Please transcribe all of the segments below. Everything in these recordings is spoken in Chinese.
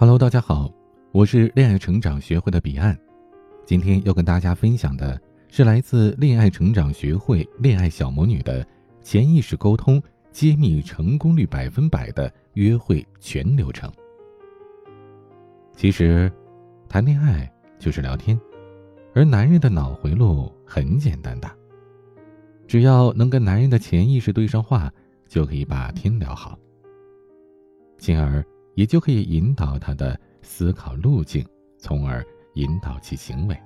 Hello，大家好，我是恋爱成长学会的彼岸。今天要跟大家分享的是来自恋爱成长学会恋爱小魔女的潜意识沟通揭秘成功率百分百的约会全流程。其实，谈恋爱就是聊天，而男人的脑回路很简单的，只要能跟男人的潜意识对上话，就可以把天聊好，进而。也就可以引导他的思考路径，从而引导其行为。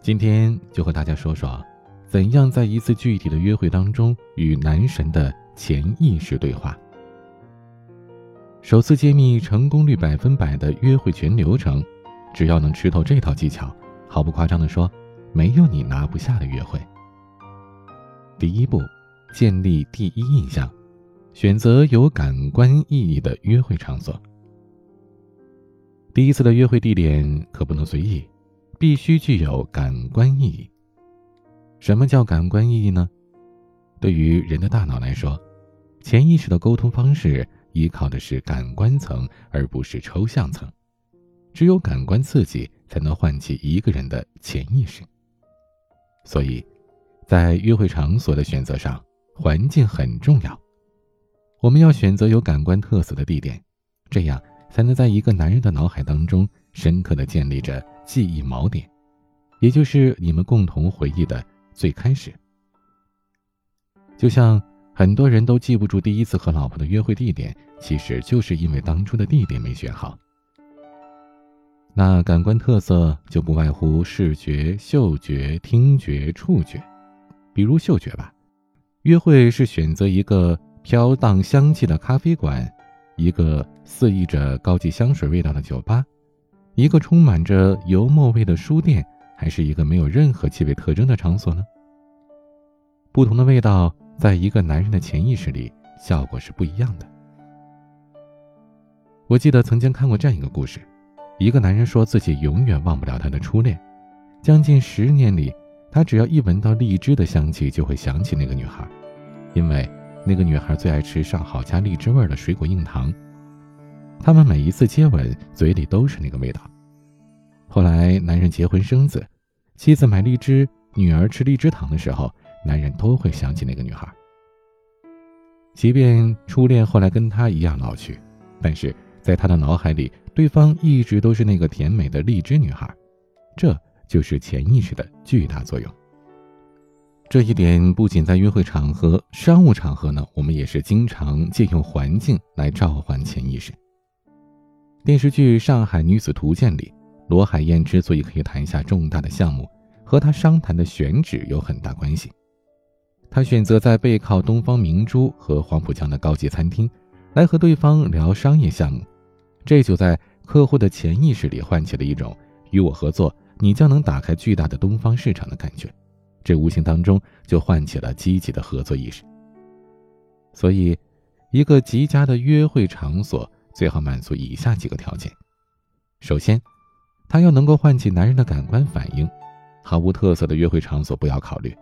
今天就和大家说说，怎样在一次具体的约会当中与男神的潜意识对话。首次揭秘成功率百分百的约会全流程，只要能吃透这套技巧，毫不夸张的说，没有你拿不下的约会。第一步，建立第一印象。选择有感官意义的约会场所。第一次的约会地点可不能随意，必须具有感官意义。什么叫感官意义呢？对于人的大脑来说，潜意识的沟通方式依靠的是感官层，而不是抽象层。只有感官刺激，才能唤起一个人的潜意识。所以，在约会场所的选择上，环境很重要。我们要选择有感官特色的地点，这样才能在一个男人的脑海当中深刻的建立着记忆锚点，也就是你们共同回忆的最开始。就像很多人都记不住第一次和老婆的约会地点，其实就是因为当初的地点没选好。那感官特色就不外乎视觉、嗅觉、听觉、触觉，比如嗅觉吧，约会是选择一个。飘荡香气的咖啡馆，一个肆意着高级香水味道的酒吧，一个充满着油墨味的书店，还是一个没有任何气味特征的场所呢？不同的味道，在一个男人的潜意识里，效果是不一样的。我记得曾经看过这样一个故事：一个男人说自己永远忘不了他的初恋，将近十年里，他只要一闻到荔枝的香气，就会想起那个女孩，因为。那个女孩最爱吃上好加荔枝味的水果硬糖，他们每一次接吻，嘴里都是那个味道。后来男人结婚生子，妻子买荔枝，女儿吃荔枝糖的时候，男人都会想起那个女孩。即便初恋后来跟他一样老去，但是在他的脑海里，对方一直都是那个甜美的荔枝女孩。这就是潜意识的巨大作用。这一点不仅在约会场合、商务场合呢，我们也是经常借用环境来召唤潜意识。电视剧《上海女子图鉴》里，罗海燕之所以可以谈下重大的项目，和她商谈的选址有很大关系。她选择在背靠东方明珠和黄浦江的高级餐厅，来和对方聊商业项目，这就在客户的潜意识里唤起了一种与我合作，你将能打开巨大的东方市场的感觉。这无形当中就唤起了积极的合作意识。所以，一个极佳的约会场所最好满足以下几个条件：首先，它要能够唤起男人的感官反应。毫无特色的约会场所不要考虑，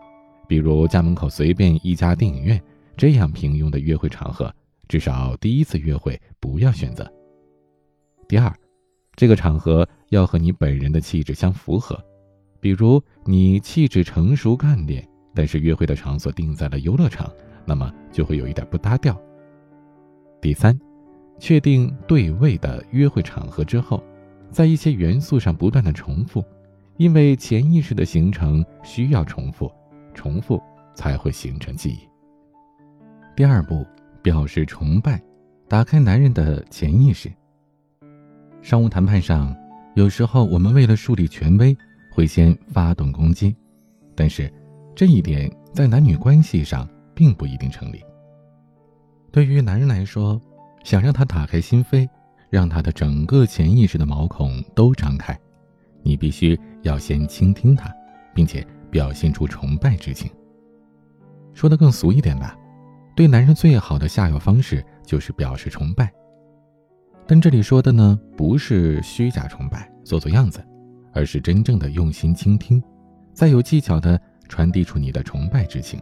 比如家门口随便一家电影院这样平庸的约会场合，至少第一次约会不要选择。第二，这个场合要和你本人的气质相符合。比如你气质成熟干练，但是约会的场所定在了游乐场，那么就会有一点不搭调。第三，确定对位的约会场合之后，在一些元素上不断的重复，因为潜意识的形成需要重复，重复才会形成记忆。第二步，表示崇拜，打开男人的潜意识。商务谈判上，有时候我们为了树立权威。会先发动攻击，但是这一点在男女关系上并不一定成立。对于男人来说，想让他打开心扉，让他的整个潜意识的毛孔都张开，你必须要先倾听他，并且表现出崇拜之情。说的更俗一点吧，对男人最好的下药方式就是表示崇拜。但这里说的呢，不是虚假崇拜，做做样子。而是真正的用心倾听，再有技巧的传递出你的崇拜之情。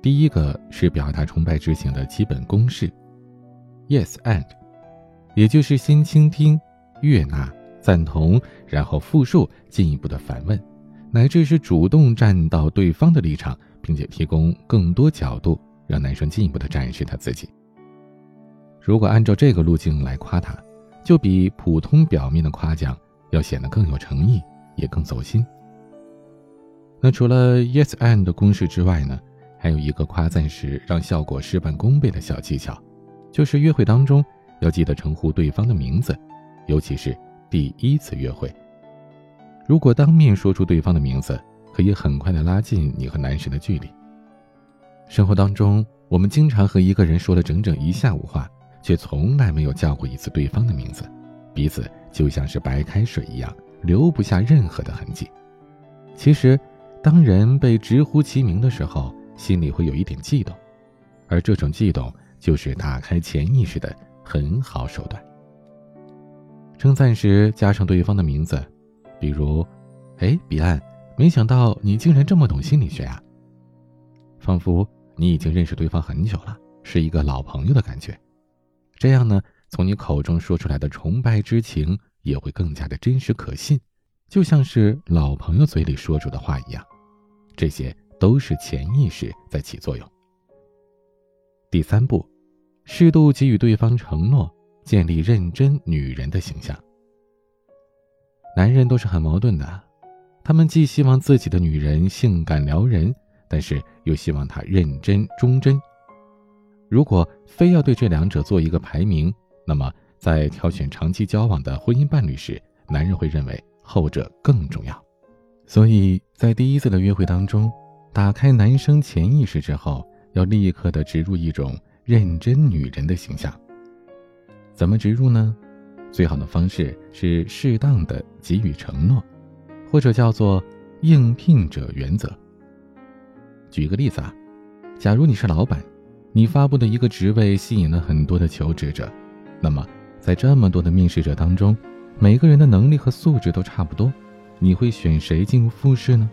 第一个是表达崇拜之情的基本公式：Yes and，也就是先倾听、悦纳、赞同，然后复述，进一步的反问，乃至是主动站到对方的立场，并且提供更多角度，让男生进一步的展示他自己。如果按照这个路径来夸他，就比普通表面的夸奖要显得更有诚意，也更走心。那除了 Yes and 的公式之外呢，还有一个夸赞时让效果事半功倍的小技巧，就是约会当中要记得称呼对方的名字，尤其是第一次约会。如果当面说出对方的名字，可以很快的拉近你和男神的距离。生活当中，我们经常和一个人说了整整一下午话，却从来没有叫过一次对方的名字，彼此就像是白开水一样，留不下任何的痕迹。其实。当人被直呼其名的时候，心里会有一点悸动，而这种悸动就是打开潜意识的很好手段。称赞时加上对方的名字，比如“哎，彼岸，没想到你竟然这么懂心理学啊！”仿佛你已经认识对方很久了，是一个老朋友的感觉。这样呢，从你口中说出来的崇拜之情也会更加的真实可信，就像是老朋友嘴里说出的话一样。这些都是潜意识在起作用。第三步，适度给予对方承诺，建立认真女人的形象。男人都是很矛盾的，他们既希望自己的女人性感撩人，但是又希望她认真忠贞。如果非要对这两者做一个排名，那么在挑选长期交往的婚姻伴侣时，男人会认为后者更重要。所以在第一次的约会当中，打开男生潜意识之后，要立刻的植入一种认真女人的形象。怎么植入呢？最好的方式是适当的给予承诺，或者叫做应聘者原则。举个例子啊，假如你是老板，你发布的一个职位吸引了很多的求职者，那么在这么多的面试者当中，每个人的能力和素质都差不多。你会选谁进入复试呢？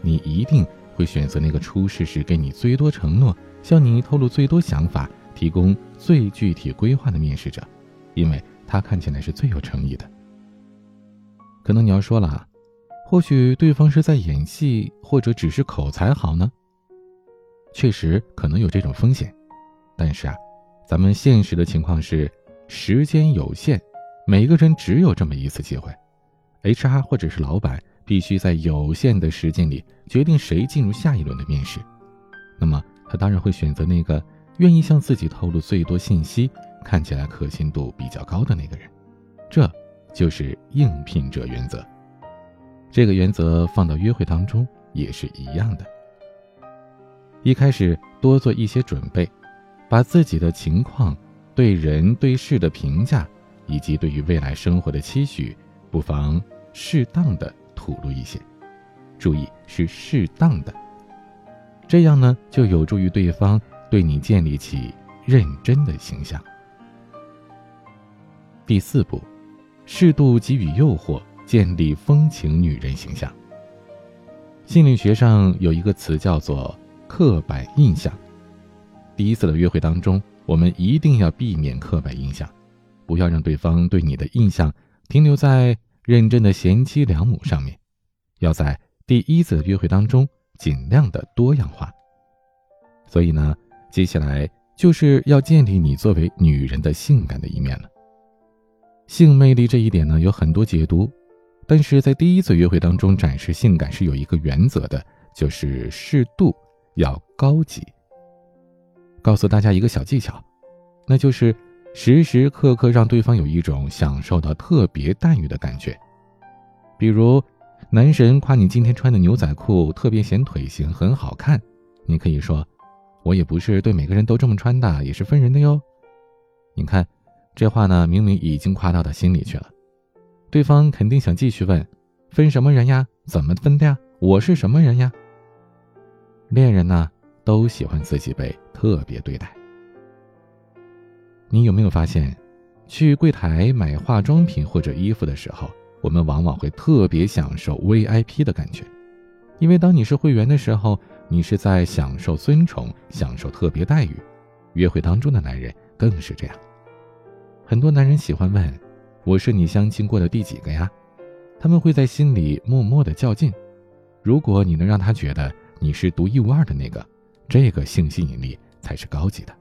你一定会选择那个出试时给你最多承诺、向你透露最多想法、提供最具体规划的面试者，因为他看起来是最有诚意的。可能你要说了，或许对方是在演戏，或者只是口才好呢？确实可能有这种风险，但是啊，咱们现实的情况是，时间有限，每个人只有这么一次机会。HR 或者是老板必须在有限的时间里决定谁进入下一轮的面试，那么他当然会选择那个愿意向自己透露最多信息、看起来可信度比较高的那个人。这就是应聘者原则。这个原则放到约会当中也是一样的。一开始多做一些准备，把自己的情况、对人对事的评价以及对于未来生活的期许，不妨。适当的吐露一些，注意是适当的，这样呢就有助于对方对你建立起认真的形象。第四步，适度给予诱惑，建立风情女人形象。心理学上有一个词叫做刻板印象。第一次的约会当中，我们一定要避免刻板印象，不要让对方对你的印象停留在。认真的贤妻良母上面，要在第一次约会当中尽量的多样化。所以呢，接下来就是要建立你作为女人的性感的一面了。性魅力这一点呢有很多解读，但是在第一次约会当中展示性感是有一个原则的，就是适度，要高级。告诉大家一个小技巧，那就是。时时刻刻让对方有一种享受到特别待遇的感觉，比如，男神夸你今天穿的牛仔裤特别显腿型，很好看，你可以说：“我也不是对每个人都这么穿的，也是分人的哟。”你看，这话呢，明明已经夸到他心里去了，对方肯定想继续问：“分什么人呀？怎么分的呀？我是什么人呀？”恋人呢，都喜欢自己被特别对待。你有没有发现，去柜台买化妆品或者衣服的时候，我们往往会特别享受 VIP 的感觉，因为当你是会员的时候，你是在享受尊崇、享受特别待遇。约会当中的男人更是这样。很多男人喜欢问：“我是你相亲过的第几个呀？”他们会在心里默默的较劲。如果你能让他觉得你是独一无二的那个，这个性吸引力才是高级的。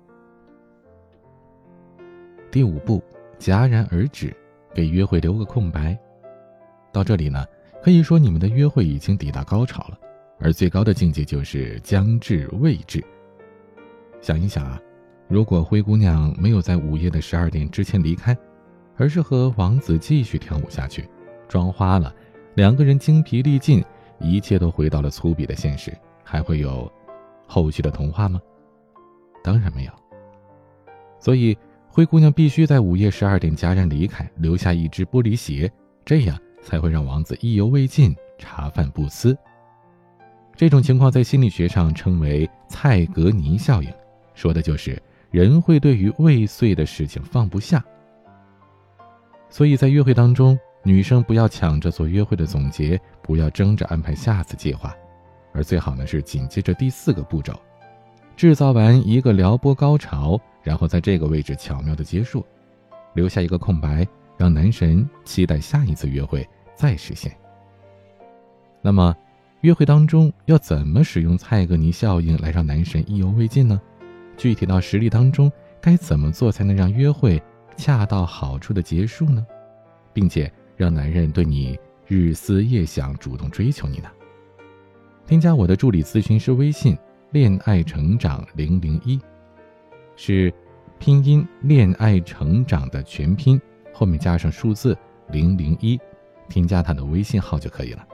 第五步，戛然而止，给约会留个空白。到这里呢，可以说你们的约会已经抵达高潮了，而最高的境界就是将至未至。想一想啊，如果灰姑娘没有在午夜的十二点之前离开，而是和王子继续跳舞下去，妆花了，两个人精疲力尽，一切都回到了粗鄙的现实，还会有后续的童话吗？当然没有。所以灰姑娘必须在午夜十二点戛然离开，留下一只玻璃鞋，这样。才会让王子意犹未尽，茶饭不思。这种情况在心理学上称为蔡格尼效应，说的就是人会对于未遂的事情放不下。所以在约会当中，女生不要抢着做约会的总结，不要争着安排下次计划，而最好呢是紧接着第四个步骤，制造完一个撩拨高潮，然后在这个位置巧妙的结束，留下一个空白，让男神期待下一次约会。再实现。那么，约会当中要怎么使用蔡格尼效应来让男神意犹未尽呢？具体到实例当中，该怎么做才能让约会恰到好处的结束呢？并且让男人对你日思夜想，主动追求你呢？添加我的助理咨询师微信“恋爱成长零零一”，是拼音“恋爱成长”的全拼，后面加上数字零零一。添加他的微信号就可以了。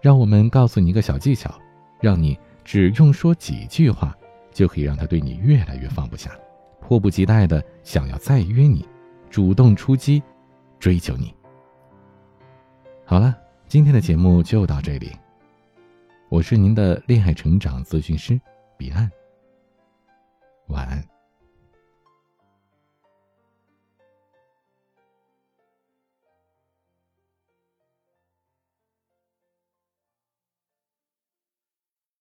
让我们告诉你一个小技巧，让你只用说几句话，就可以让他对你越来越放不下，迫不及待的想要再约你，主动出击，追求你。好了，今天的节目就到这里。我是您的恋爱成长咨询师彼岸。晚安。